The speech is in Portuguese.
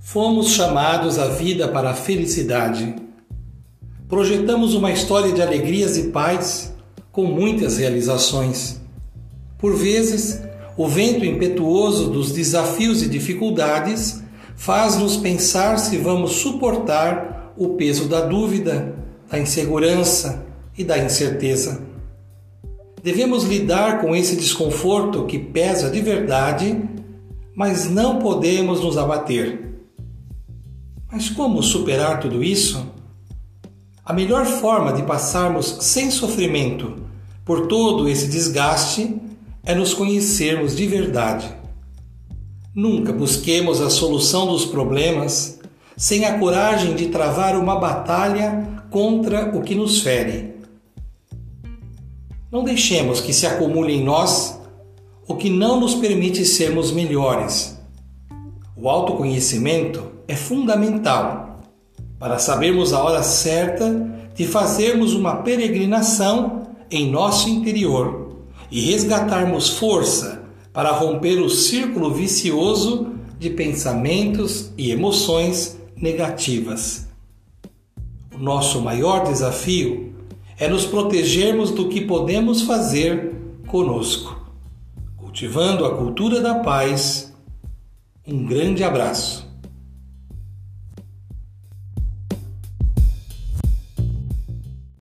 Fomos chamados à vida para a felicidade. Projetamos uma história de alegrias e paz com muitas realizações. Por vezes, o vento impetuoso dos desafios e dificuldades faz-nos pensar se vamos suportar o peso da dúvida, da insegurança e da incerteza. Devemos lidar com esse desconforto que pesa de verdade, mas não podemos nos abater. Mas como superar tudo isso? A melhor forma de passarmos sem sofrimento por todo esse desgaste é nos conhecermos de verdade. Nunca busquemos a solução dos problemas sem a coragem de travar uma batalha contra o que nos fere. Não deixemos que se acumule em nós o que não nos permite sermos melhores. O autoconhecimento é fundamental para sabermos a hora certa de fazermos uma peregrinação em nosso interior e resgatarmos força para romper o círculo vicioso de pensamentos e emoções negativas. O nosso maior desafio é nos protegermos do que podemos fazer conosco. Cultivando a cultura da paz. Um grande abraço.